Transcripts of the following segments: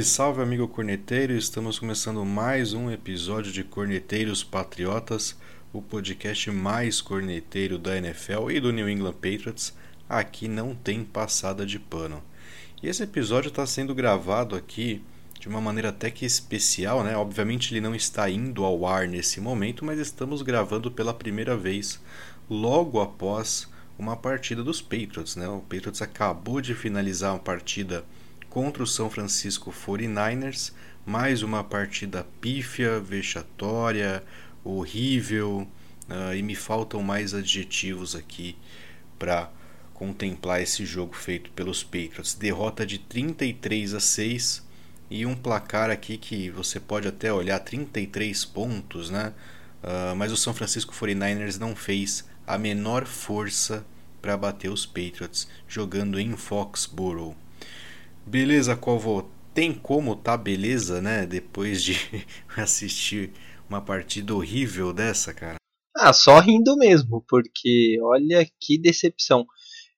Salve, salve, amigo corneteiro! Estamos começando mais um episódio de Corneteiros Patriotas, o podcast mais corneteiro da NFL e do New England Patriots. Aqui não tem passada de pano. E esse episódio está sendo gravado aqui de uma maneira até que especial, né? Obviamente ele não está indo ao ar nesse momento, mas estamos gravando pela primeira vez logo após uma partida dos Patriots, né? O Patriots acabou de finalizar uma partida contra o São Francisco 49ers, mais uma partida pífia, vexatória, horrível, uh, e me faltam mais adjetivos aqui para contemplar esse jogo feito pelos Patriots. Derrota de 33 a 6 e um placar aqui que você pode até olhar 33 pontos, né? Uh, mas o São Francisco 49ers não fez a menor força para bater os Patriots jogando em Foxborough. Beleza, Covo? Tem como tá beleza, né? Depois de assistir uma partida horrível dessa, cara? Ah, só rindo mesmo, porque olha que decepção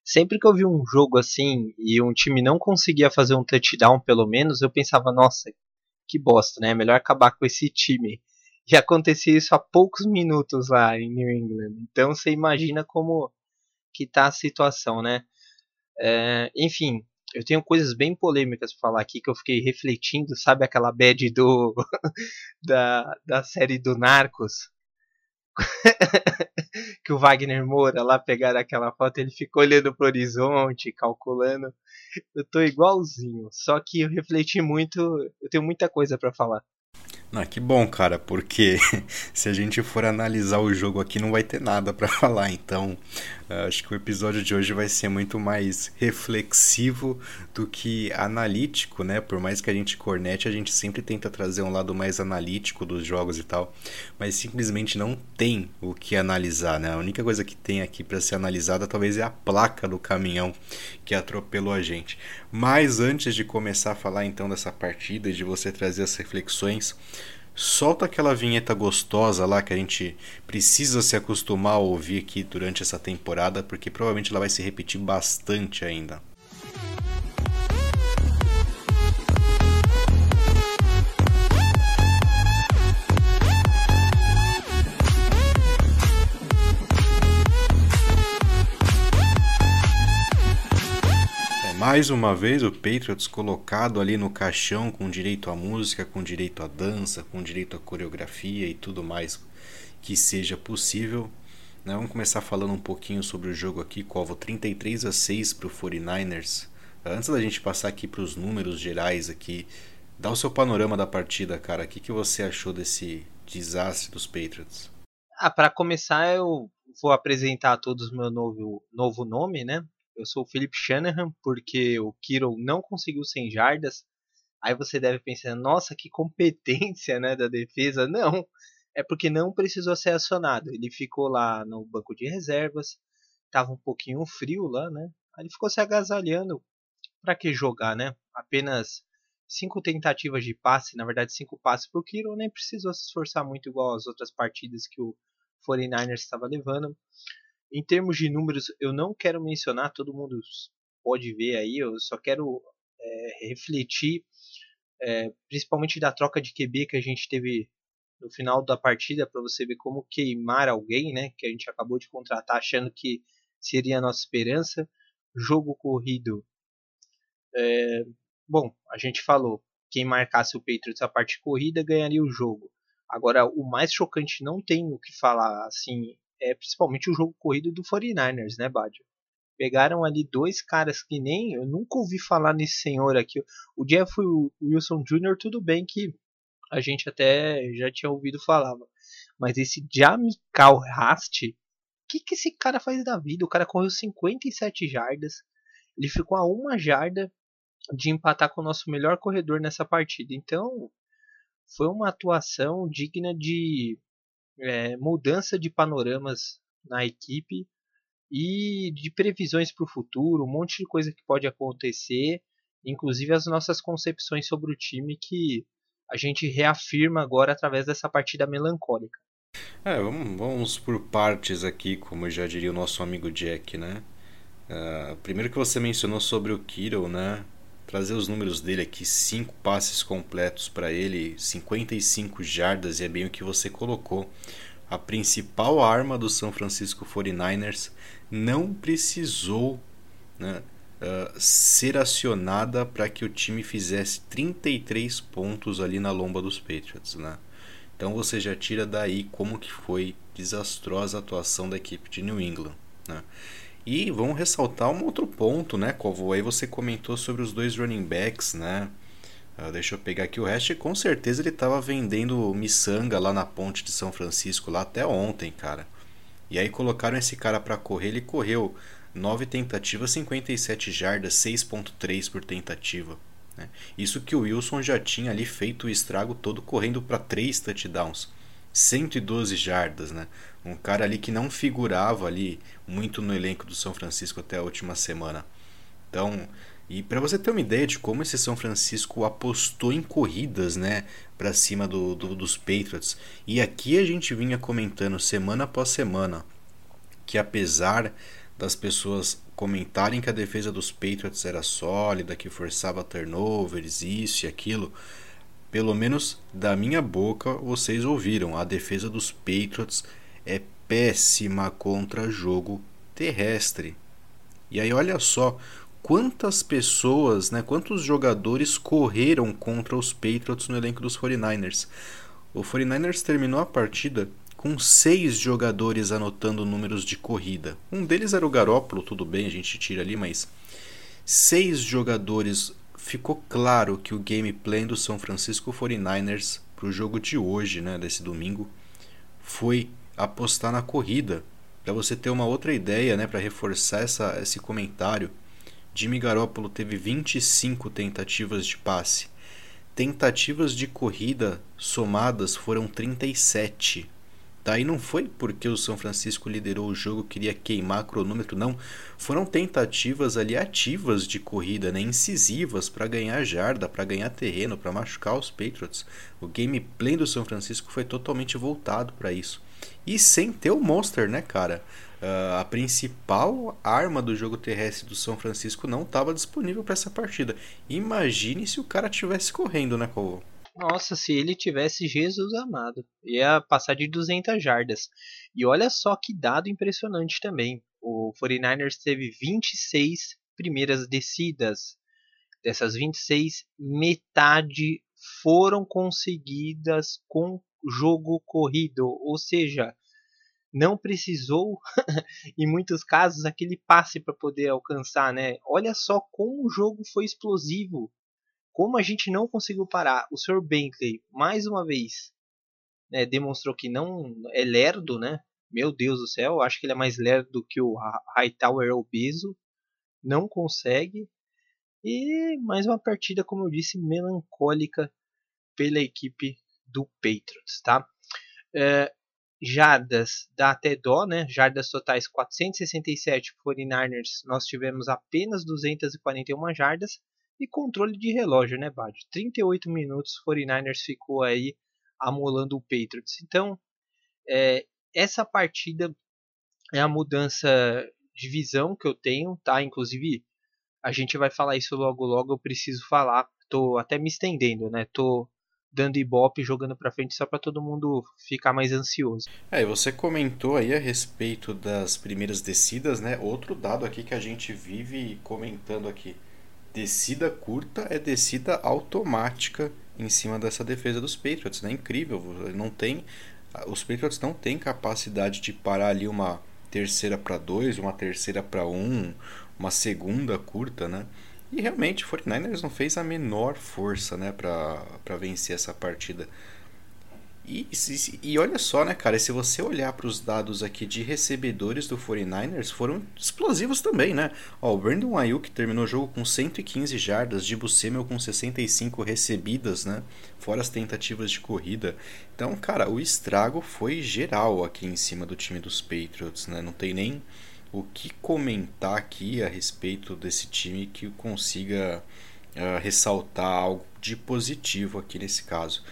sempre que eu vi um jogo assim e um time não conseguia fazer um touchdown pelo menos, eu pensava, nossa, que bosta, né? Melhor acabar com esse time. E acontecia isso há poucos minutos lá em New England. Então você imagina como que tá a situação, né? É, enfim, eu tenho coisas bem polêmicas para falar aqui que eu fiquei refletindo, sabe aquela bad do da, da série do Narcos? que o Wagner Moura lá pegar aquela foto, ele ficou olhando pro horizonte, calculando. Eu tô igualzinho, só que eu refleti muito, eu tenho muita coisa para falar. Ah, que bom, cara, porque se a gente for analisar o jogo aqui não vai ter nada para falar. Então, acho que o episódio de hoje vai ser muito mais reflexivo do que analítico, né? Por mais que a gente cornete, a gente sempre tenta trazer um lado mais analítico dos jogos e tal, mas simplesmente não tem o que analisar, né? A única coisa que tem aqui para ser analisada talvez é a placa do caminhão que atropelou a gente. Mas antes de começar a falar então dessa partida e de você trazer as reflexões, solta aquela vinheta gostosa lá que a gente precisa se acostumar a ouvir aqui durante essa temporada, porque provavelmente ela vai se repetir bastante ainda. Mais uma vez o Patriots colocado ali no caixão com direito à música, com direito à dança, com direito à coreografia e tudo mais que seja possível. Né? Vamos começar falando um pouquinho sobre o jogo aqui, Covo 33 a 6 para o 49ers. Antes da gente passar aqui para os números gerais aqui, dá o seu panorama da partida, cara. O que, que você achou desse desastre dos Patriots? Ah, para começar, eu vou apresentar a todos meu novo, novo nome, né? Eu sou o Philip Shanahan, porque o Kiro não conseguiu 100 jardas. Aí você deve pensar, nossa, que competência né, da defesa. Não, é porque não precisou ser acionado. Ele ficou lá no banco de reservas, estava um pouquinho frio lá, né? Aí ele ficou se agasalhando. Para que jogar, né? Apenas cinco tentativas de passe, na verdade cinco passes para o Kiro, nem precisou se esforçar muito igual as outras partidas que o 49ers estava levando. Em termos de números, eu não quero mencionar, todo mundo pode ver aí, eu só quero é, refletir, é, principalmente da troca de QB que a gente teve no final da partida, para você ver como queimar alguém, né, que a gente acabou de contratar achando que seria a nossa esperança. Jogo corrido. É, bom, a gente falou, quem marcasse o Patriots a parte corrida ganharia o jogo. Agora, o mais chocante não tem o que falar, assim, é principalmente o jogo corrido do 49ers, né, Badio? Pegaram ali dois caras que nem. Eu nunca ouvi falar nesse senhor aqui. O Jeff Wilson Jr., tudo bem que a gente até já tinha ouvido falar. Mas esse Jamical Rast, o que, que esse cara faz da vida? O cara correu 57 jardas. Ele ficou a uma jarda de empatar com o nosso melhor corredor nessa partida. Então, foi uma atuação digna de é, mudança de panoramas na equipe e de previsões para o futuro, um monte de coisa que pode acontecer, inclusive as nossas concepções sobre o time que a gente reafirma agora através dessa partida melancólica. É, vamos, vamos por partes aqui, como já diria o nosso amigo Jack, né? Uh, primeiro que você mencionou sobre o Kiro, né? Trazer os números dele aqui: 5 passes completos para ele, 55 jardas, e é bem o que você colocou. A principal arma do São Francisco 49ers não precisou né, uh, ser acionada para que o time fizesse 33 pontos ali na lomba dos Patriots. Né? Então você já tira daí como que foi desastrosa a atuação da equipe de New England. Né? E vamos ressaltar um outro ponto, né, Covo? Aí você comentou sobre os dois running backs, né? Uh, deixa eu pegar aqui o resto. Com certeza ele estava vendendo miçanga lá na ponte de São Francisco, lá até ontem, cara. E aí colocaram esse cara para correr, ele correu 9 tentativas, 57 jardas, 6.3 por tentativa. Né? Isso que o Wilson já tinha ali feito o estrago todo correndo para 3 touchdowns. 112 jardas, né? Um cara ali que não figurava ali muito no elenco do São Francisco até a última semana. Então, e para você ter uma ideia de como esse São Francisco apostou em corridas, né, para cima do, do, dos Patriots. E aqui a gente vinha comentando semana após semana que apesar das pessoas comentarem que a defesa dos Patriots era sólida, que forçava turnovers, isso e aquilo, pelo menos da minha boca vocês ouviram, a defesa dos Patriots é péssima contra jogo terrestre. E aí olha só quantas pessoas, né, quantos jogadores correram contra os Patriots no elenco dos 49ers. O 49ers terminou a partida com seis jogadores anotando números de corrida. Um deles era o Garópolo, tudo bem, a gente tira ali, mas seis jogadores ficou claro que o gameplay do São Francisco 49ers para o jogo de hoje, né, desse domingo, foi apostar na corrida. Para você ter uma outra ideia, né, para reforçar essa, esse comentário, Jimmy Garoppolo teve 25 tentativas de passe. Tentativas de corrida somadas foram 37. Daí não foi porque o São Francisco liderou o jogo, queria queimar cronômetro, não. Foram tentativas ali ativas de corrida, né? incisivas para ganhar jarda, para ganhar terreno, para machucar os Patriots. O gameplay do São Francisco foi totalmente voltado para isso. E sem ter o Monster, né, cara? Uh, a principal arma do jogo terrestre do São Francisco não estava disponível para essa partida. Imagine se o cara tivesse correndo, né, Cole? Nossa, se ele tivesse Jesus amado, ia passar de 200 jardas. E olha só que dado impressionante também. O 49ers teve 26 primeiras descidas. Dessas 26, metade foram conseguidas com jogo corrido, ou seja, não precisou, em muitos casos, aquele passe para poder alcançar, né? Olha só como o jogo foi explosivo como a gente não conseguiu parar, o Sr. Bentley, mais uma vez, né, demonstrou que não é lerdo, né? Meu Deus do céu, acho que ele é mais lerdo do que o Hightower obeso. Não consegue. E mais uma partida, como eu disse, melancólica pela equipe do Patriots, tá? É, jardas dá até dó, né? Jardas totais 467 49ers, nós tivemos apenas 241 jardas e controle de relógio, né, Bad? 38 minutos, 49ers ficou aí amolando o Patriots. Então, é, essa partida é a mudança de visão que eu tenho, tá? Inclusive, a gente vai falar isso logo logo, eu preciso falar. Tô até me estendendo, né? Tô dando ibope, jogando para frente só para todo mundo ficar mais ansioso. É, você comentou aí a respeito das primeiras descidas, né? Outro dado aqui que a gente vive comentando aqui descida curta é descida automática em cima dessa defesa dos Patriots, né? Incrível, não tem os Patriots não têm capacidade de parar ali uma terceira para dois, uma terceira para um, uma segunda curta, né? E realmente o 49ers não fez a menor força, né, para vencer essa partida. E, e, e, olha só, né, cara, se você olhar para os dados aqui de recebedores do 49ers, foram explosivos também, né? Ó, o Brandon Ayuk terminou o jogo com 115 jardas, de Samuel com 65 recebidas, né? Fora as tentativas de corrida. Então, cara, o estrago foi geral aqui em cima do time dos Patriots, né? Não tem nem o que comentar aqui a respeito desse time que consiga uh, ressaltar algo de positivo aqui nesse caso.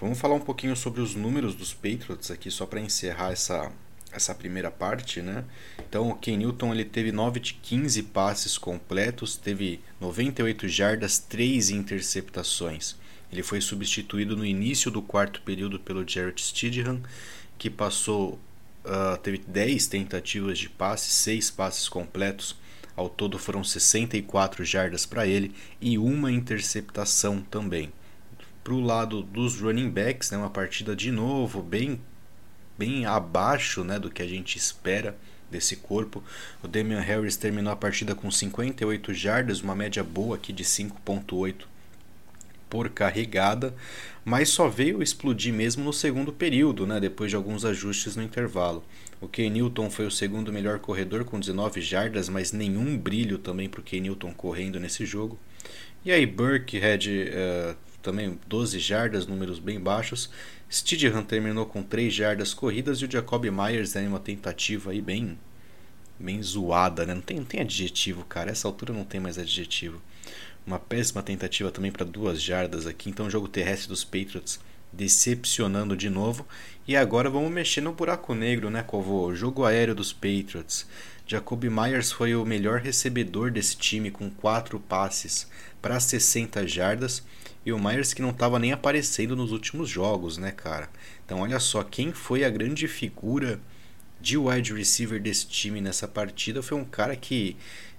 Vamos falar um pouquinho sobre os números dos Patriots aqui, só para encerrar essa, essa primeira parte, né? Então o Ken Newton ele teve 9 de 15 passes completos, teve 98 jardas, 3 interceptações. Ele foi substituído no início do quarto período pelo Jarrett Stidham, que passou uh, teve 10 tentativas de passe, 6 passes completos. Ao todo foram 64 jardas para ele e uma interceptação também. Para o lado dos running backs, né, uma partida de novo bem bem abaixo né, do que a gente espera desse corpo. O Damian Harris terminou a partida com 58 jardas, uma média boa aqui de 5.8 por carregada, mas só veio explodir mesmo no segundo período, né, depois de alguns ajustes no intervalo. O Ken Newton foi o segundo melhor corredor com 19 jardas, mas nenhum brilho também para o Ken Newton correndo nesse jogo. E aí Burkhead uh, também 12 jardas, números bem baixos. Stidham terminou com 3 jardas corridas e o Jacob Myers em uma tentativa aí bem bem zoada, né? Não tem, não tem adjetivo, cara. Essa altura não tem mais adjetivo. Uma péssima tentativa também para duas jardas aqui. Então o jogo terrestre dos Patriots decepcionando de novo. E agora vamos mexer no buraco negro, né, Covô? Jogo aéreo dos Patriots. Jacob Myers foi o melhor recebedor desse time com quatro passes para 60 jardas e o Myers que não estava nem aparecendo nos últimos jogos, né, cara? Então olha só, quem foi a grande figura de wide receiver desse time nessa partida foi um cara que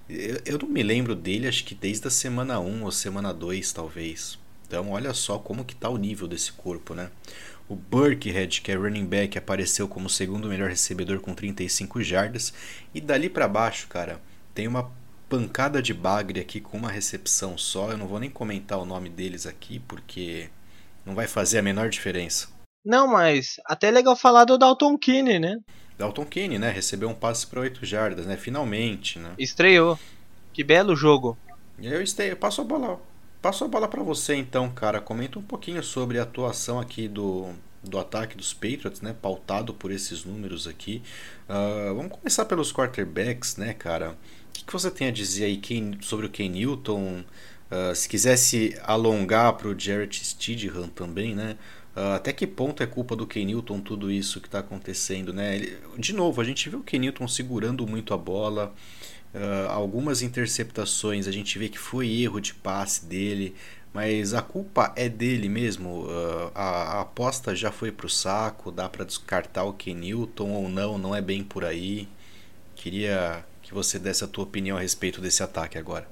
eu, eu não me lembro dele, acho que desde a semana 1 ou semana 2, talvez. Então olha só como que tá o nível desse corpo, né? O Burkhead, que é running back, apareceu como segundo melhor recebedor com 35 jardas. E dali para baixo, cara, tem uma pancada de bagre aqui com uma recepção só. Eu não vou nem comentar o nome deles aqui porque não vai fazer a menor diferença. Não, mas até é legal falar do Dalton Keane, né? Dalton Keane, né? Recebeu um passe para 8 jardas, né? Finalmente, né? Estreou. Que belo jogo. Eu estei, passo a bola. Passo a bola para você então, cara. Comenta um pouquinho sobre a atuação aqui do, do ataque dos Patriots, né? Pautado por esses números aqui. Uh, vamos começar pelos quarterbacks, né, cara? Que, que você tem a dizer aí sobre o Ken Newton? Uh, se quisesse alongar para o Jarrett Stidham também, né? Uh, até que ponto é culpa do Ken Newton tudo isso que está acontecendo, né? Ele, de novo, a gente viu o Ken Newton segurando muito a bola, uh, algumas interceptações, a gente vê que foi erro de passe dele, mas a culpa é dele mesmo. Uh, a, a, aposta já foi para o saco, dá para descartar o Ken Newton ou não, não é bem por aí. Queria que você desse a tua opinião a respeito desse ataque agora.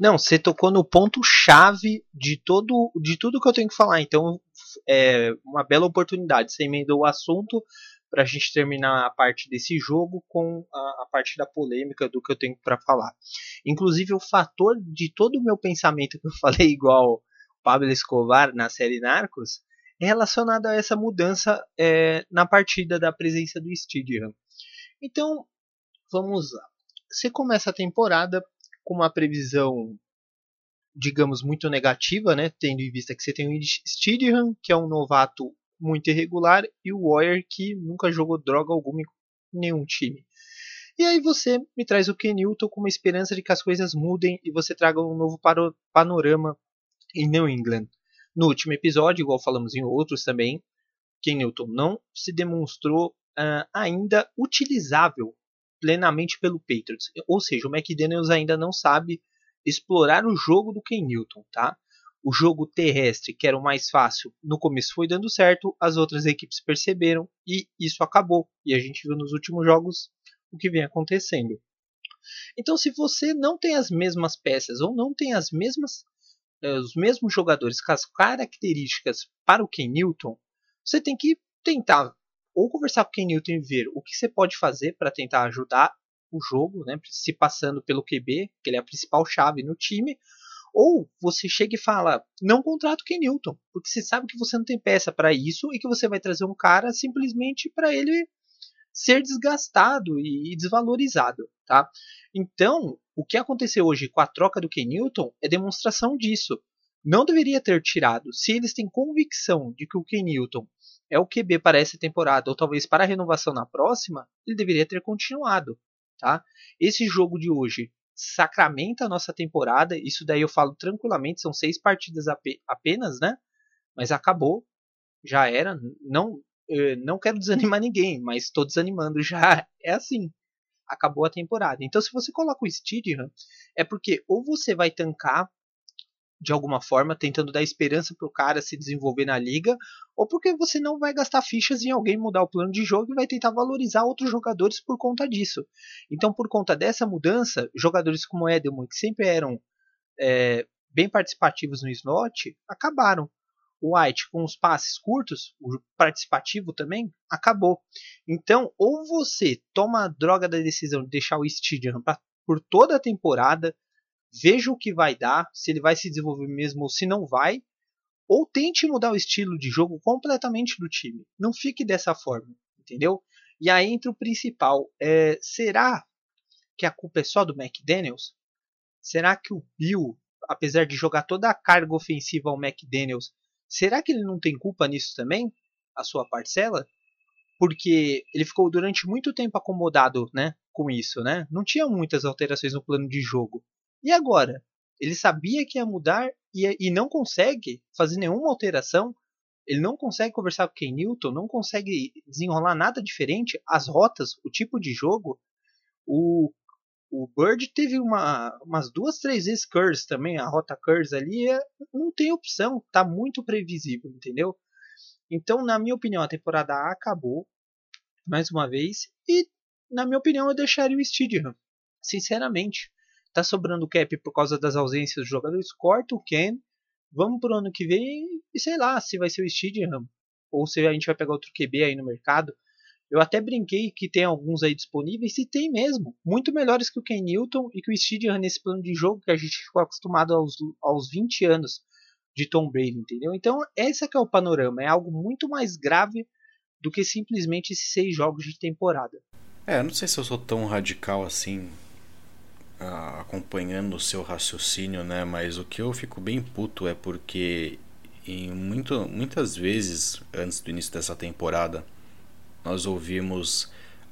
Não, você tocou no ponto chave de todo, de tudo que eu tenho que falar. Então, é uma bela oportunidade. Você emendou o assunto para a gente terminar a parte desse jogo com a, a parte da polêmica do que eu tenho para falar. Inclusive, o fator de todo o meu pensamento que eu falei igual Pablo Escobar na série Narcos é relacionado a essa mudança é, na partida da presença do Stidham. Então, vamos lá. Você começa a temporada com uma previsão, digamos, muito negativa, né? Tendo em vista que você tem o Stidham, que é um novato muito irregular, e o Warrior, que nunca jogou droga alguma em nenhum time. E aí você me traz o Kenilton com uma esperança de que as coisas mudem e você traga um novo panorama em New England. No último episódio, igual falamos em outros também, Kenilton não se demonstrou uh, ainda utilizável plenamente pelo Patriots. Ou seja, o McDaniels ainda não sabe explorar o jogo do Ken Newton, tá? O jogo terrestre, que era o mais fácil, no começo foi dando certo, as outras equipes perceberam e isso acabou. E a gente viu nos últimos jogos o que vem acontecendo. Então, se você não tem as mesmas peças ou não tem as mesmas eh, os mesmos jogadores com as características para o Ken Newton, você tem que tentar ou conversar com o Ken Newton e ver o que você pode fazer para tentar ajudar o jogo, né, se passando pelo QB, que ele é a principal chave no time, ou você chega e fala, não contrata o Ken Newton, porque você sabe que você não tem peça para isso e que você vai trazer um cara simplesmente para ele ser desgastado e desvalorizado, tá? Então, o que aconteceu hoje com a troca do Ken Newton é demonstração disso. Não deveria ter tirado. Se eles têm convicção de que o Ken Newton é o QB para essa temporada, ou talvez para a renovação na próxima, ele deveria ter continuado. Tá? Esse jogo de hoje sacramenta a nossa temporada, isso daí eu falo tranquilamente, são seis partidas apenas, né? Mas acabou, já era, não não quero desanimar ninguém, mas estou desanimando já. É assim. Acabou a temporada. Então, se você coloca o Stidham, é porque ou você vai tancar de alguma forma, tentando dar esperança para o cara se desenvolver na liga, ou porque você não vai gastar fichas em alguém mudar o plano de jogo e vai tentar valorizar outros jogadores por conta disso. Então, por conta dessa mudança, jogadores como Edelman, que sempre eram é, bem participativos no slot, acabaram. O White, com os passes curtos, o participativo também, acabou. Então, ou você toma a droga da decisão de deixar o Stadium por toda a temporada, veja o que vai dar, se ele vai se desenvolver mesmo ou se não vai, ou tente mudar o estilo de jogo completamente do time. Não fique dessa forma, entendeu? E aí entra o principal. É, será que a culpa é só do McDaniels? Será que o Bill, apesar de jogar toda a carga ofensiva ao McDaniels, será que ele não tem culpa nisso também? A sua parcela? Porque ele ficou durante muito tempo acomodado né, com isso, né? Não tinha muitas alterações no plano de jogo. E agora? Ele sabia que ia mudar e, e não consegue fazer nenhuma alteração. Ele não consegue conversar com o Ken Newton, não consegue desenrolar nada diferente. As rotas, o tipo de jogo. O, o Bird teve uma, umas duas, três vezes curse também. A rota curse ali é, não tem opção, tá muito previsível, entendeu? Então, na minha opinião, a temporada acabou mais uma vez. E, na minha opinião, eu deixaria o Stidham. Sinceramente tá sobrando cap por causa das ausências dos jogadores, corta o Ken, vamos pro ano que vem e sei lá se vai ser o Stidham ou se a gente vai pegar outro QB aí no mercado. Eu até brinquei que tem alguns aí disponíveis e tem mesmo, muito melhores que o Ken Newton e que o Stidham nesse plano de jogo que a gente ficou acostumado aos, aos 20 anos de Tom Brady, entendeu? Então, esse é o panorama, é algo muito mais grave do que simplesmente esses seis jogos de temporada. É, não sei se eu sou tão radical assim acompanhando o seu raciocínio, né? Mas o que eu fico bem puto é porque em muito, muitas vezes antes do início dessa temporada nós ouvimos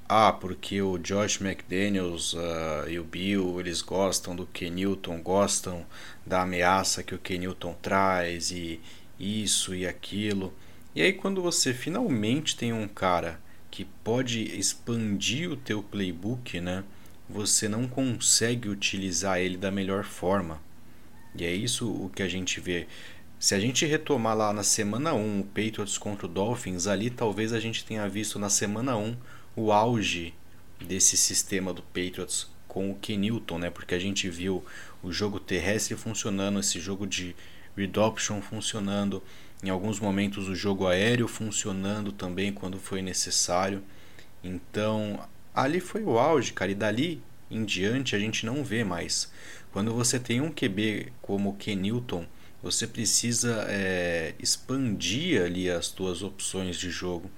ah, porque o Josh McDaniels uh, e o Bill eles gostam do que Newton, gostam da ameaça que o Ken Newton traz e isso e aquilo. E aí quando você finalmente tem um cara que pode expandir o teu playbook, né? Você não consegue utilizar ele da melhor forma. E é isso o que a gente vê. Se a gente retomar lá na semana 1 o Patriots contra o Dolphins, ali talvez a gente tenha visto na semana 1 o auge desse sistema do Patriots com o Kenilton, né? Porque a gente viu o jogo terrestre funcionando, esse jogo de read option funcionando, em alguns momentos o jogo aéreo funcionando também quando foi necessário. Então, ali foi o auge, cara, e dali em diante a gente não vê mais. Quando você tem um QB como o Kenilton, você precisa é, expandir ali as tuas opções de jogo.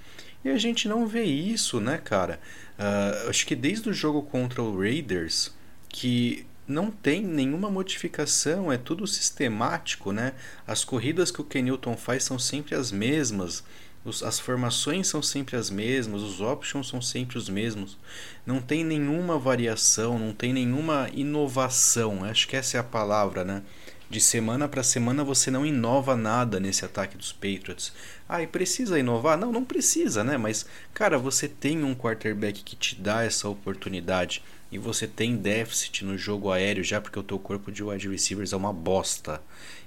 E a gente não vê isso, né, cara? Uh, acho que desde o jogo contra o Raiders, que não tem nenhuma modificação, é tudo sistemático, né? As corridas que o Kenilton faz são sempre as mesmas os, as formações são sempre as mesmas, os options são sempre os mesmos. Não tem nenhuma variação, não tem nenhuma inovação. Acho que essa é a palavra, né? De semana para semana você não inova nada nesse ataque dos Patriots. Ah, e precisa inovar? Não, não precisa, né? Mas, cara, você tem um quarterback que te dá essa oportunidade e você tem déficit no jogo aéreo já porque o teu corpo de wide receivers é uma bosta.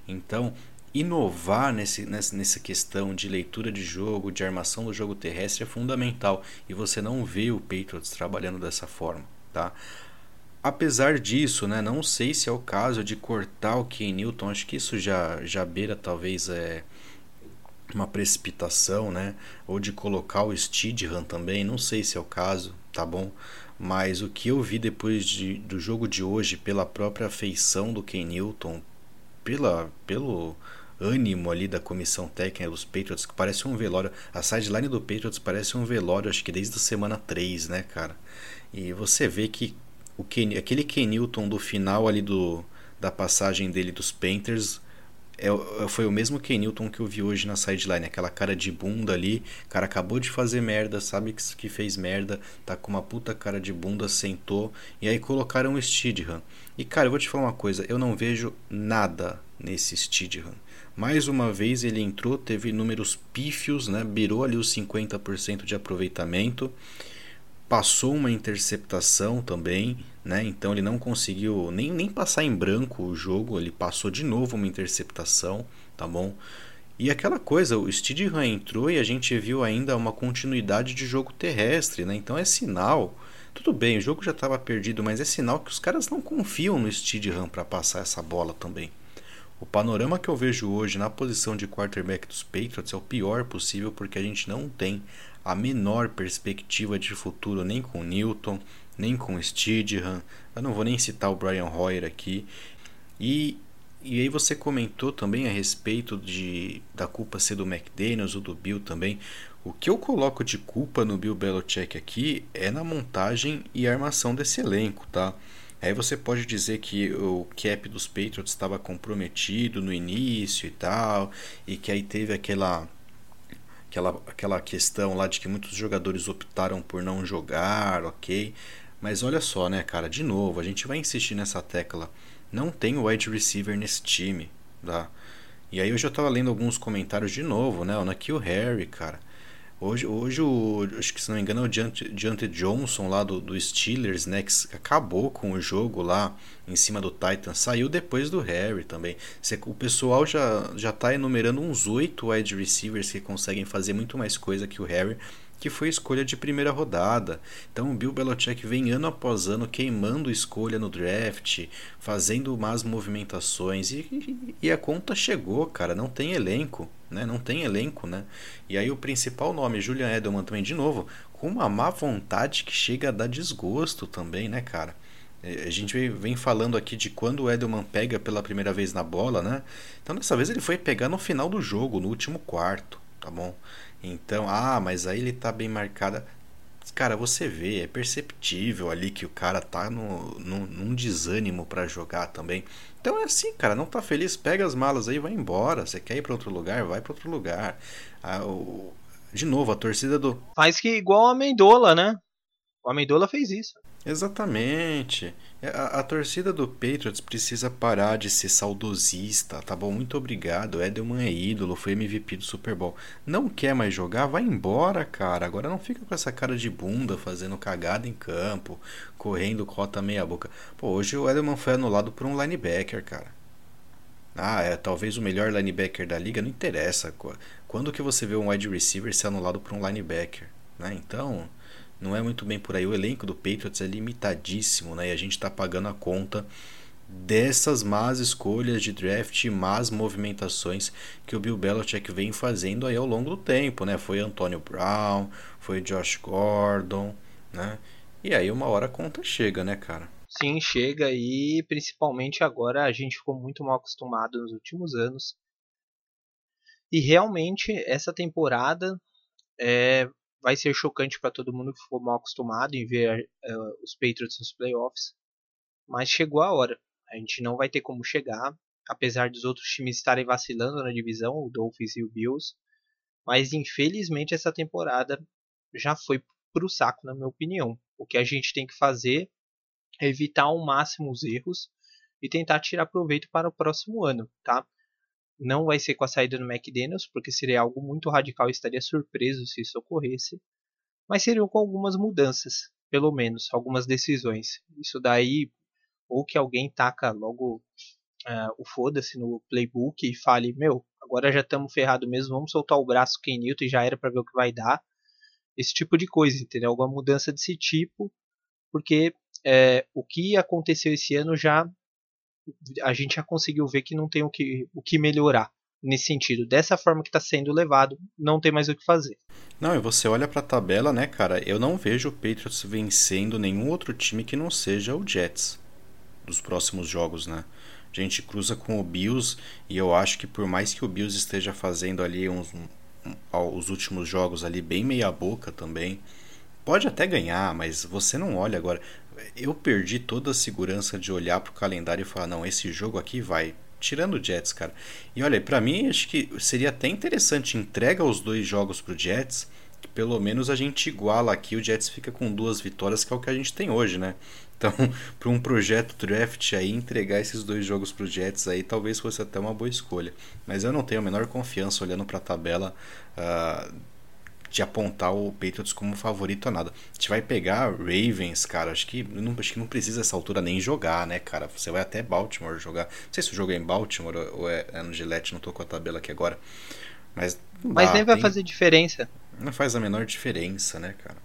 Então, inovar nesse, nessa, nessa questão de leitura de jogo, de armação do jogo terrestre é fundamental e você não vê o Patriots trabalhando dessa forma, tá? Apesar disso, né, não sei se é o caso de cortar o Ken Newton, acho que isso já, já beira talvez é uma precipitação, né, ou de colocar o Steedham também, não sei se é o caso, tá bom? Mas o que eu vi depois de, do jogo de hoje, pela própria feição do Ken Newton, pela, pelo ânimo ali da comissão técnica dos Patriots, que parece um velório. A sideline do Patriots parece um velório, acho que desde a semana 3, né, cara? E você vê que o Ken, aquele Ken Newton do final ali do, da passagem dele dos Panthers é, é, foi o mesmo Ken Newton que eu vi hoje na sideline, aquela cara de bunda ali, cara acabou de fazer merda, sabe que, que fez merda, tá com uma puta cara de bunda, sentou, e aí colocaram o Steedham. E cara, eu vou te falar uma coisa, eu não vejo nada nesse Steedham Mais uma vez ele entrou, teve números pífios, né? Birou ali os 50% de aproveitamento. Passou uma interceptação também, né? Então ele não conseguiu nem, nem passar em branco o jogo, ele passou de novo uma interceptação, tá bom? E aquela coisa, o Steedham entrou e a gente viu ainda uma continuidade de jogo terrestre, né? Então é sinal. Tudo bem, o jogo já estava perdido, mas é sinal que os caras não confiam no Steedham para passar essa bola também. O panorama que eu vejo hoje na posição de quarterback dos Patriots é o pior possível porque a gente não tem a menor perspectiva de futuro nem com Newton, nem com Steedham. Eu não vou nem citar o Brian Hoyer aqui. E e aí você comentou também a respeito de da culpa ser do McDaniels ou do Bill também. O que eu coloco de culpa no Bill Belichick aqui é na montagem e armação desse elenco, tá? Aí você pode dizer que o cap dos Patriots estava comprometido no início e tal, e que aí teve aquela aquela aquela questão lá de que muitos jogadores optaram por não jogar, OK? Mas olha só, né, cara, de novo, a gente vai insistir nessa tecla não tem wide receiver nesse time, tá? E aí eu já tava lendo alguns comentários de novo, né? O Nakil Harry, cara. Hoje, hoje o, acho que se não me engano, é o Deontay Johnson lá do, do Steelers, né? Que acabou com o jogo lá em cima do Titan. Saiu depois do Harry também. O pessoal já, já tá enumerando uns oito wide receivers que conseguem fazer muito mais coisa que o Harry que foi escolha de primeira rodada. Então o Bill Belichick vem ano após ano queimando escolha no draft, fazendo más movimentações e, e, a conta chegou, cara, não tem elenco, né? Não tem elenco, né? E aí o principal nome, Julian Edelman também de novo, com uma má vontade que chega a dar desgosto também, né, cara? É, a gente vem falando aqui de quando o Edelman pega pela primeira vez na bola, né? Então dessa vez ele foi pegar no final do jogo, no último quarto, tá bom? Então, ah, mas aí ele tá bem marcada. Cara, você vê, é perceptível ali que o cara tá no, no, num desânimo para jogar também. Então é assim, cara, não tá feliz, pega as malas aí vai embora. Você quer ir para outro lugar? Vai para outro lugar. Ah, o... De novo, a torcida do. Faz que igual a Amendola, né? O Amendola fez isso. Exatamente. É, a, a, torcida do Patriots precisa parar de ser saudosista, tá bom? Muito obrigado. Edelman é ídolo, foi MVP do Super Bowl. Não quer mais jogar? Vai embora, cara. Agora não fica com essa cara de bunda fazendo cagada em campo, correndo cota meia boca. Pô, hoje o Edelman foi anulado por um linebacker, cara. Ah, é talvez o melhor linebacker da liga, não interessa. Quando que você vê um wide receiver ser anulado por um linebacker? Né? Então, não é muito bem por aí. O elenco do Patriots é limitadíssimo, né? E a gente está pagando a conta dessas más escolhas de draft más movimentações que o Bill Belichick vem fazendo aí ao longo do tempo, né? Foi Antonio Brown, foi Josh Gordon, né? E aí uma hora a conta chega, né, cara? Sim, chega e principalmente agora a gente ficou muito mal acostumado nos últimos anos. E realmente essa temporada é, vai ser chocante para todo mundo que for mal acostumado em ver uh, os Patriots nos playoffs. Mas chegou a hora. A gente não vai ter como chegar, apesar dos outros times estarem vacilando na divisão, o Dolphins e o Bills. Mas infelizmente essa temporada já foi pro saco, na minha opinião. O que a gente tem que fazer é evitar ao máximo os erros e tentar tirar proveito para o próximo ano, tá? Não vai ser com a saída do McDaniels, porque seria algo muito radical e estaria surpreso se isso ocorresse. Mas seriam com algumas mudanças, pelo menos, algumas decisões. Isso daí, ou que alguém taca logo uh, o foda-se no playbook e fale: Meu, agora já estamos ferrados mesmo, vamos soltar o braço Ken Newton e já era para ver o que vai dar. Esse tipo de coisa, entendeu? Alguma mudança desse tipo, porque é, o que aconteceu esse ano já a gente já conseguiu ver que não tem o que, o que melhorar nesse sentido. Dessa forma que está sendo levado, não tem mais o que fazer. Não, e você olha para a tabela, né, cara? Eu não vejo o Patriots vencendo nenhum outro time que não seja o Jets dos próximos jogos, né? A gente cruza com o Bills e eu acho que por mais que o Bills esteja fazendo ali uns, um, os últimos jogos ali bem meia boca também, pode até ganhar, mas você não olha agora eu perdi toda a segurança de olhar pro calendário e falar, não, esse jogo aqui vai. Tirando o Jets, cara. E olha, para mim acho que seria até interessante entrega os dois jogos pro Jets, pelo menos a gente iguala aqui, o Jets fica com duas vitórias, que é o que a gente tem hoje, né? Então, para um projeto draft aí, entregar esses dois jogos para Jets aí talvez fosse até uma boa escolha. Mas eu não tenho a menor confiança olhando para a tabela uh, de apontar o Patriots como favorito a nada. A gente vai pegar Ravens, cara. Acho que não, acho que não precisa essa altura nem jogar, né, cara? Você vai até Baltimore jogar. Não sei se o jogo é em Baltimore ou é, é no Gillette, não tô com a tabela aqui agora. Mas, Mas dá, nem vai tem... fazer diferença. Não faz a menor diferença, né, cara?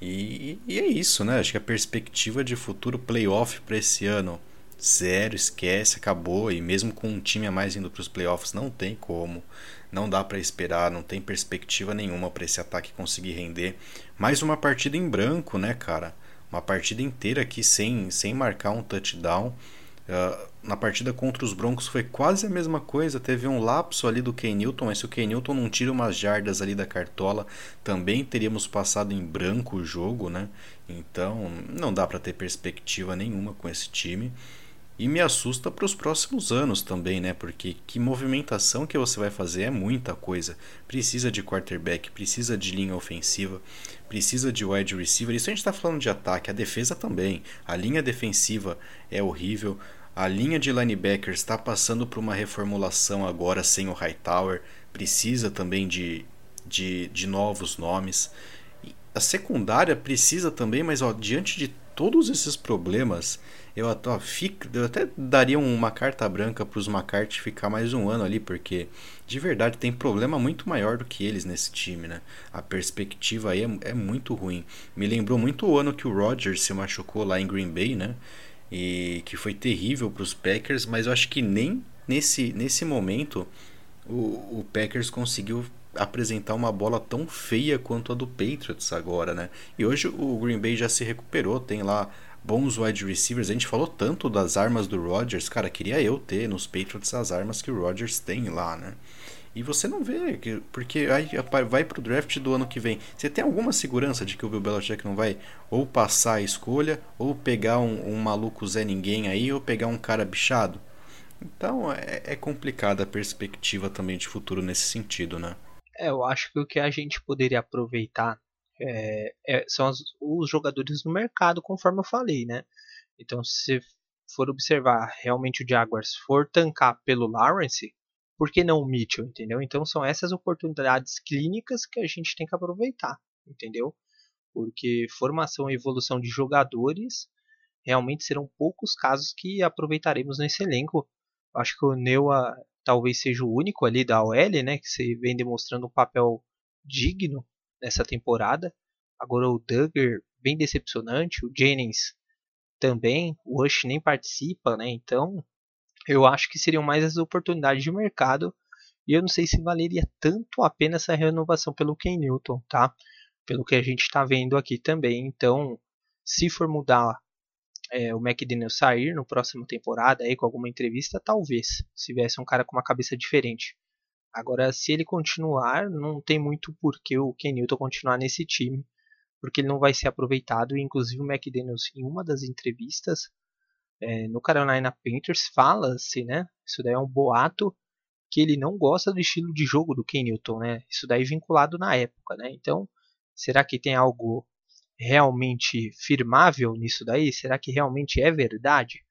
E, e é isso, né? Acho que a perspectiva de futuro playoff para esse ano, zero, esquece, acabou. E mesmo com um time a mais indo para os playoffs, não tem como. Não dá para esperar, não tem perspectiva nenhuma para esse ataque conseguir render. Mais uma partida em branco, né, cara? Uma partida inteira aqui sem, sem marcar um touchdown. Uh, na partida contra os Broncos foi quase a mesma coisa. Teve um lapso ali do Ken Newton, mas se o Ken Newton não tira umas jardas ali da cartola, também teríamos passado em branco o jogo, né? Então não dá para ter perspectiva nenhuma com esse time. E me assusta para os próximos anos também, né? Porque que movimentação que você vai fazer é muita coisa. Precisa de quarterback, precisa de linha ofensiva, precisa de wide receiver. Isso a gente está falando de ataque, a defesa também. A linha defensiva é horrível. A linha de linebackers está passando por uma reformulação agora sem o Hightower. Precisa também de, de, de novos nomes. A secundária precisa também, mas ó, diante de todos esses problemas, eu, ó, fico, eu até daria uma carta branca para os McCarthy ficar mais um ano ali, porque de verdade tem problema muito maior do que eles nesse time, né? A perspectiva aí é, é muito ruim. Me lembrou muito o ano que o Rodgers se machucou lá em Green Bay, né? e que foi terrível para os Packers, mas eu acho que nem nesse, nesse momento o, o Packers conseguiu apresentar uma bola tão feia quanto a do Patriots agora, né? E hoje o Green Bay já se recuperou, tem lá bons wide receivers. A gente falou tanto das armas do Rodgers, cara, queria eu ter nos Patriots as armas que o Rodgers tem lá, né? E você não vê, porque vai pro draft do ano que vem. Você tem alguma segurança de que o Bill Belichick não vai ou passar a escolha, ou pegar um, um maluco Zé Ninguém aí, ou pegar um cara bichado? Então é, é complicada a perspectiva também de futuro nesse sentido, né? É, eu acho que o que a gente poderia aproveitar é, é, são as, os jogadores no mercado, conforme eu falei, né? Então, se for observar realmente o Jaguars for tancar pelo Lawrence, por que não o Mitchell, entendeu? Então são essas oportunidades clínicas que a gente tem que aproveitar, entendeu? Porque formação e evolução de jogadores realmente serão poucos casos que aproveitaremos nesse elenco. Acho que o Neua talvez seja o único ali da OL, né, que se vem demonstrando um papel digno nessa temporada. Agora o Duggar bem decepcionante, o Jennings também, o Rush nem participa, né? Então eu acho que seriam mais as oportunidades de mercado e eu não sei se valeria tanto a pena essa renovação pelo Ken Newton, tá? Pelo que a gente está vendo aqui também. Então, se for mudar é, o McDaniel sair no próximo temporada aí com alguma entrevista, talvez, se viesse um cara com uma cabeça diferente. Agora, se ele continuar, não tem muito porquê o Ken Newton continuar nesse time, porque ele não vai ser aproveitado. Inclusive, o McDaniel, em uma das entrevistas, é, no Carolina Panthers fala-se, né? Isso daí é um boato que ele não gosta do estilo de jogo do Ken Newton, né? Isso daí vinculado na época, né? Então, será que tem algo realmente firmável nisso daí? Será que realmente é verdade?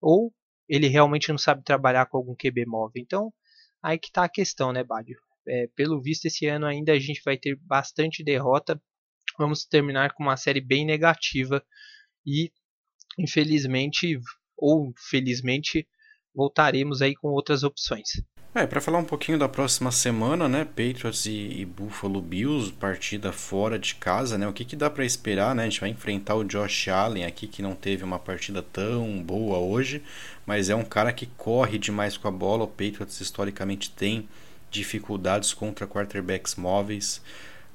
Ou ele realmente não sabe trabalhar com algum QB móvel? Então, aí que está a questão, né, Bádio? É, pelo visto, esse ano ainda a gente vai ter bastante derrota. Vamos terminar com uma série bem negativa e infelizmente ou felizmente voltaremos aí com outras opções. É, para falar um pouquinho da próxima semana, né, Patriots e, e, Buffalo Bills, partida fora de casa, né, o que, que dá para esperar, né, a gente vai enfrentar o Josh Allen aqui, que não teve uma partida tão boa hoje, mas é um cara que corre demais com a bola, o Patriots historicamente tem dificuldades contra quarterbacks móveis,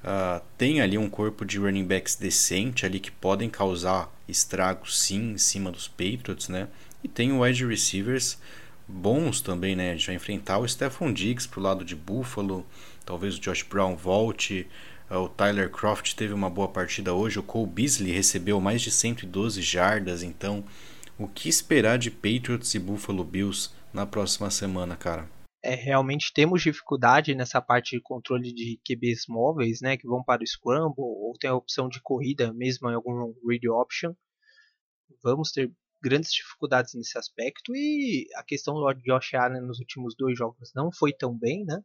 uh, tem ali um corpo de running backs decente ali que podem causar estragos sim em cima dos Patriots, né? E tem o wide receivers bons também, né? A gente vai enfrentar o Stephon Diggs pro lado de Buffalo, talvez o Josh Brown volte, uh, o Tyler Croft teve uma boa partida hoje, o Cole Beasley recebeu mais de 112 jardas, então o que esperar de Patriots e Buffalo Bills na próxima semana, cara? é, realmente temos dificuldade nessa parte de controle de QBs móveis, né, que vão para o Scramble, ou tem a opção de corrida mesmo em algum read option. Vamos ter grandes dificuldades nesse aspecto e a questão do Josh Allen nos últimos dois jogos não foi tão bem, né?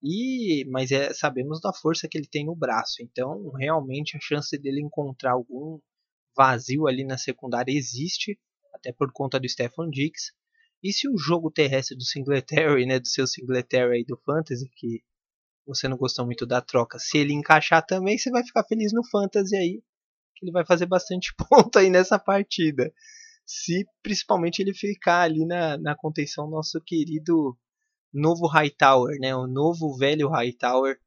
E mas é, sabemos da força que ele tem no braço, então realmente a chance dele encontrar algum vazio ali na secundária existe, até por conta do Stefan Diggs. E se o jogo terrestre do Singletary, né, do seu Singletary aí do Fantasy, que você não gostou muito da troca, se ele encaixar também, você vai ficar feliz no Fantasy aí, que ele vai fazer bastante ponto aí nessa partida. Se principalmente ele ficar ali na, na contenção nosso querido novo Hightower, né, o novo velho Hightower,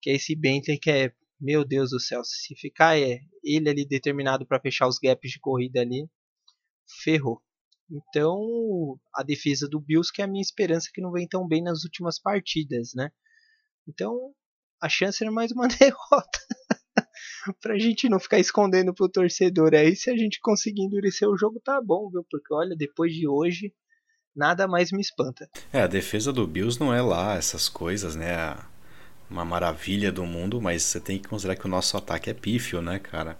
que é esse Bentley que é, meu Deus do céu, se ficar é, ele ali determinado para fechar os gaps de corrida ali, ferrou. Então, a defesa do Bills, que é a minha esperança que não vem tão bem nas últimas partidas, né? Então, a chance era mais uma derrota. pra gente não ficar escondendo pro torcedor. Aí, se a gente conseguir endurecer o jogo, tá bom, viu? Porque, olha, depois de hoje, nada mais me espanta. É, a defesa do Bills não é lá essas coisas, né? Uma maravilha do mundo, mas você tem que considerar que o nosso ataque é pífio, né, cara?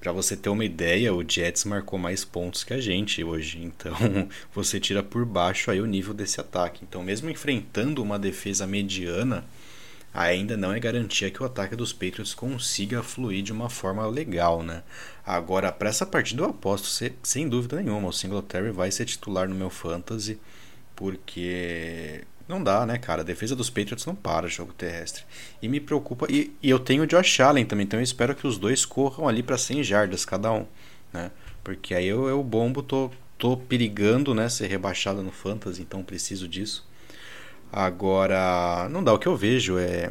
Para você ter uma ideia, o Jets marcou mais pontos que a gente hoje. Então, você tira por baixo aí o nível desse ataque. Então, mesmo enfrentando uma defesa mediana, ainda não é garantia que o ataque dos Patriots consiga fluir de uma forma legal, né? Agora, para essa partida eu aposto sem dúvida nenhuma, o Singletary vai ser titular no meu fantasy, porque não dá, né, cara? A defesa dos Patriots não para jogo terrestre. E me preocupa. E, e eu tenho o Josh Allen também, então eu espero que os dois corram ali para 100 jardas cada um, né? Porque aí eu, eu bombo, tô, tô perigando, né, ser rebaixado no Fantasy, então preciso disso. Agora, não dá. O que eu vejo é.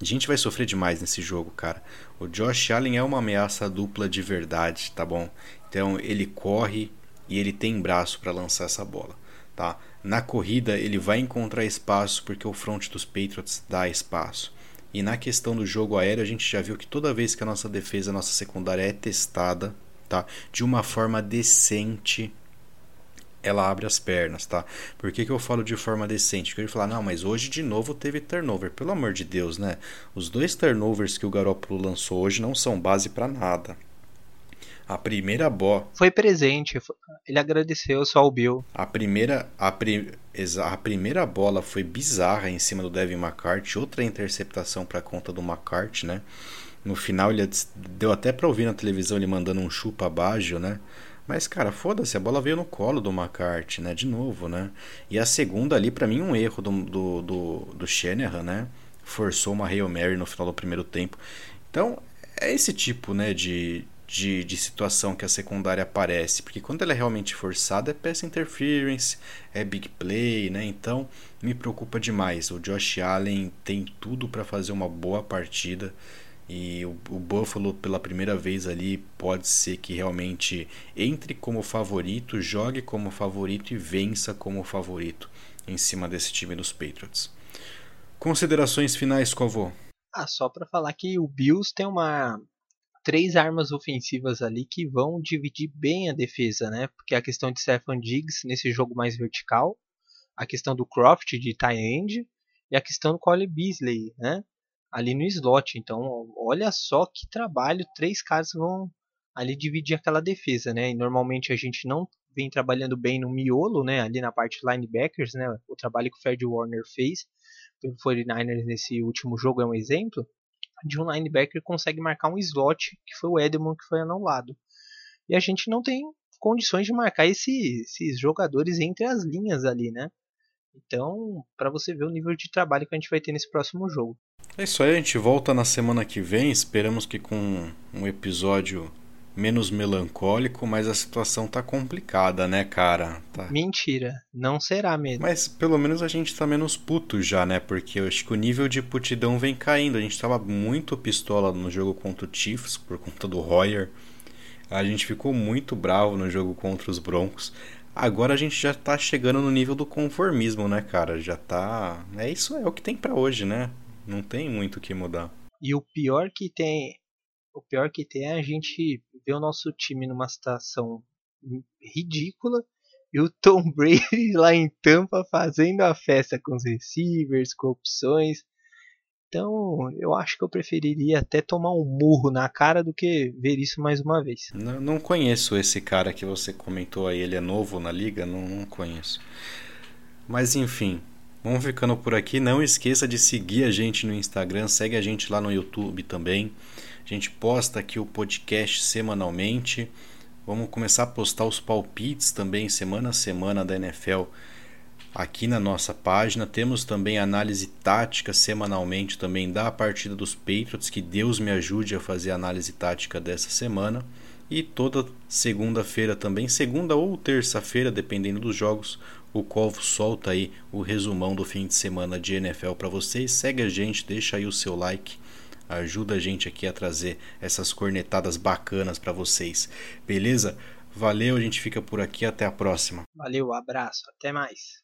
A gente vai sofrer demais nesse jogo, cara. O Josh Allen é uma ameaça dupla de verdade, tá bom? Então ele corre e ele tem braço para lançar essa bola, tá? Na corrida, ele vai encontrar espaço porque o front dos Patriots dá espaço. E na questão do jogo aéreo, a gente já viu que toda vez que a nossa defesa, a nossa secundária é testada, tá? De uma forma decente, ela abre as pernas, tá? Por que, que eu falo de forma decente? Porque ele falar, não, mas hoje de novo teve turnover. Pelo amor de Deus, né? Os dois turnovers que o Garoppolo lançou hoje não são base para nada. A primeira bola. Foi presente, ele agradeceu só o Bill. A primeira, a, pri, a primeira bola foi bizarra em cima do Devin McCarthy, outra interceptação para conta do McCarthy, né? No final ele deu até para ouvir na televisão ele mandando um chupa abaixo, né? Mas, cara, foda-se, a bola veio no colo do McCarthy, né? De novo, né? E a segunda ali, para mim, um erro do, do, do, do Shanahan, né? Forçou uma Hail Mary no final do primeiro tempo. Então, é esse tipo, né, de, de, de situação que a secundária aparece, porque quando ela é realmente forçada é pass interference, é big play, né? Então me preocupa demais. O Josh Allen tem tudo para fazer uma boa partida e o, o Buffalo pela primeira vez ali pode ser que realmente entre como favorito, jogue como favorito e vença como favorito em cima desse time dos Patriots. Considerações finais, Covô? Ah, só para falar que o Bills tem uma três armas ofensivas ali que vão dividir bem a defesa, né? Porque a questão de Stefan Diggs nesse jogo mais vertical, a questão do Croft de tie end e a questão do Cole Beasley, né? Ali no slot. Então, olha só que trabalho, três caras vão ali dividir aquela defesa, né? E normalmente a gente não vem trabalhando bem no miolo, né? Ali na parte linebackers, né? O trabalho que o Fred Warner fez pelo 49ers nesse último jogo é um exemplo de um linebacker consegue marcar um slot, que foi o Edelman que foi anulado. E a gente não tem condições de marcar esse, esses jogadores entre as linhas ali, né? Então, para você ver o nível de trabalho que a gente vai ter nesse próximo jogo. É isso aí, a gente volta na semana que vem. Esperamos que com um episódio menos melancólico, mas a situação tá complicada, né, cara? Tá. Mentira, não será mesmo. Mas pelo menos a gente tá menos puto já, né? Porque eu acho que o nível de putidão vem caindo. A gente tava muito pistola no jogo contra o Chiefs por conta do Royer. A gente ficou muito bravo no jogo contra os Broncos. Agora a gente já tá chegando no nível do conformismo, né, cara? Já tá. É isso, é o que tem para hoje, né? Não tem muito o que mudar. E o pior que tem o pior que tem é a gente ver o nosso time numa situação ridícula e o Tom Brady lá em Tampa fazendo a festa com os receivers, com opções. Então, eu acho que eu preferiria até tomar um murro na cara do que ver isso mais uma vez. Não, não conheço esse cara que você comentou aí, ele é novo na liga? Não, não conheço. Mas enfim, vamos ficando por aqui. Não esqueça de seguir a gente no Instagram, segue a gente lá no YouTube também. A gente posta aqui o podcast semanalmente. Vamos começar a postar os palpites também semana a semana da NFL aqui na nossa página. Temos também análise tática semanalmente também da partida dos Patriots, que Deus me ajude a fazer a análise tática dessa semana. E toda segunda-feira também, segunda ou terça-feira, dependendo dos jogos, o Corvo solta aí o resumão do fim de semana de NFL para vocês. Segue a gente, deixa aí o seu like ajuda a gente aqui a trazer essas cornetadas bacanas para vocês. Beleza? Valeu, a gente fica por aqui, até a próxima. Valeu, abraço, até mais.